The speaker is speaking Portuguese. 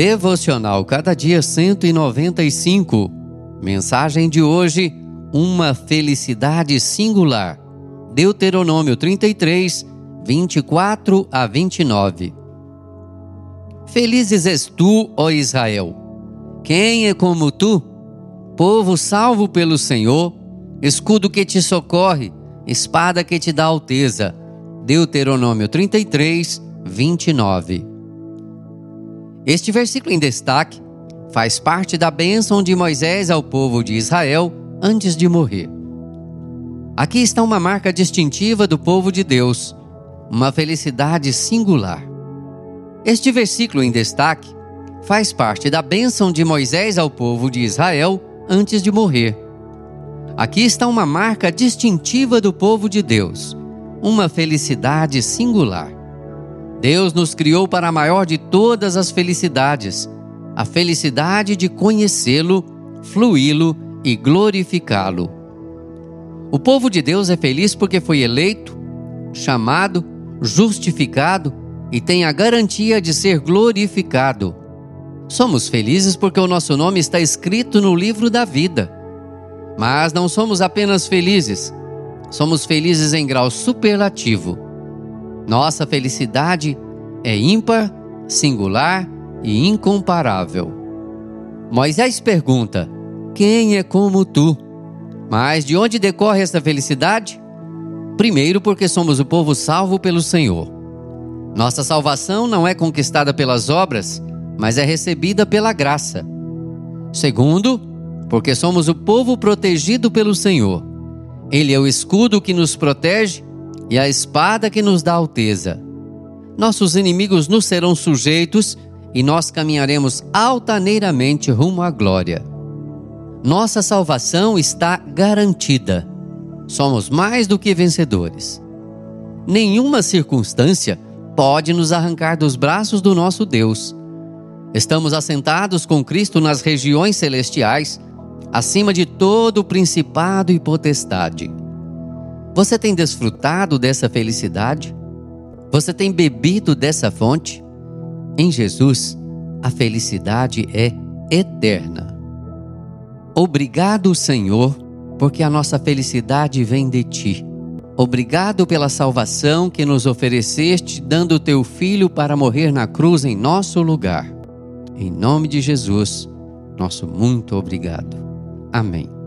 Devocional Cada Dia 195. Mensagem de hoje: Uma felicidade singular. Deuteronômio 33, 24 a 29. Felizes és tu, ó Israel. Quem é como tu? Povo salvo pelo Senhor, escudo que te socorre, espada que te dá alteza. Deuteronômio 33, 29. Este versículo em destaque faz parte da bênção de Moisés ao povo de Israel antes de morrer. Aqui está uma marca distintiva do povo de Deus, uma felicidade singular. Este versículo em destaque faz parte da bênção de Moisés ao povo de Israel antes de morrer. Aqui está uma marca distintiva do povo de Deus, uma felicidade singular. Deus nos criou para a maior de todas as felicidades, a felicidade de conhecê-lo, fluí-lo e glorificá-lo. O povo de Deus é feliz porque foi eleito, chamado, justificado e tem a garantia de ser glorificado. Somos felizes porque o nosso nome está escrito no livro da vida. Mas não somos apenas felizes, somos felizes em grau superlativo nossa felicidade é ímpar, singular e incomparável. Moisés pergunta: Quem é como tu? Mas de onde decorre essa felicidade? Primeiro, porque somos o povo salvo pelo Senhor. Nossa salvação não é conquistada pelas obras, mas é recebida pela graça. Segundo, porque somos o povo protegido pelo Senhor. Ele é o escudo que nos protege e a espada que nos dá alteza. Nossos inimigos nos serão sujeitos e nós caminharemos altaneiramente rumo à glória. Nossa salvação está garantida. Somos mais do que vencedores. Nenhuma circunstância pode nos arrancar dos braços do nosso Deus. Estamos assentados com Cristo nas regiões celestiais, acima de todo principado e potestade. Você tem desfrutado dessa felicidade? Você tem bebido dessa fonte? Em Jesus, a felicidade é eterna. Obrigado, Senhor, porque a nossa felicidade vem de ti. Obrigado pela salvação que nos ofereceste, dando teu filho para morrer na cruz em nosso lugar. Em nome de Jesus, nosso muito obrigado. Amém.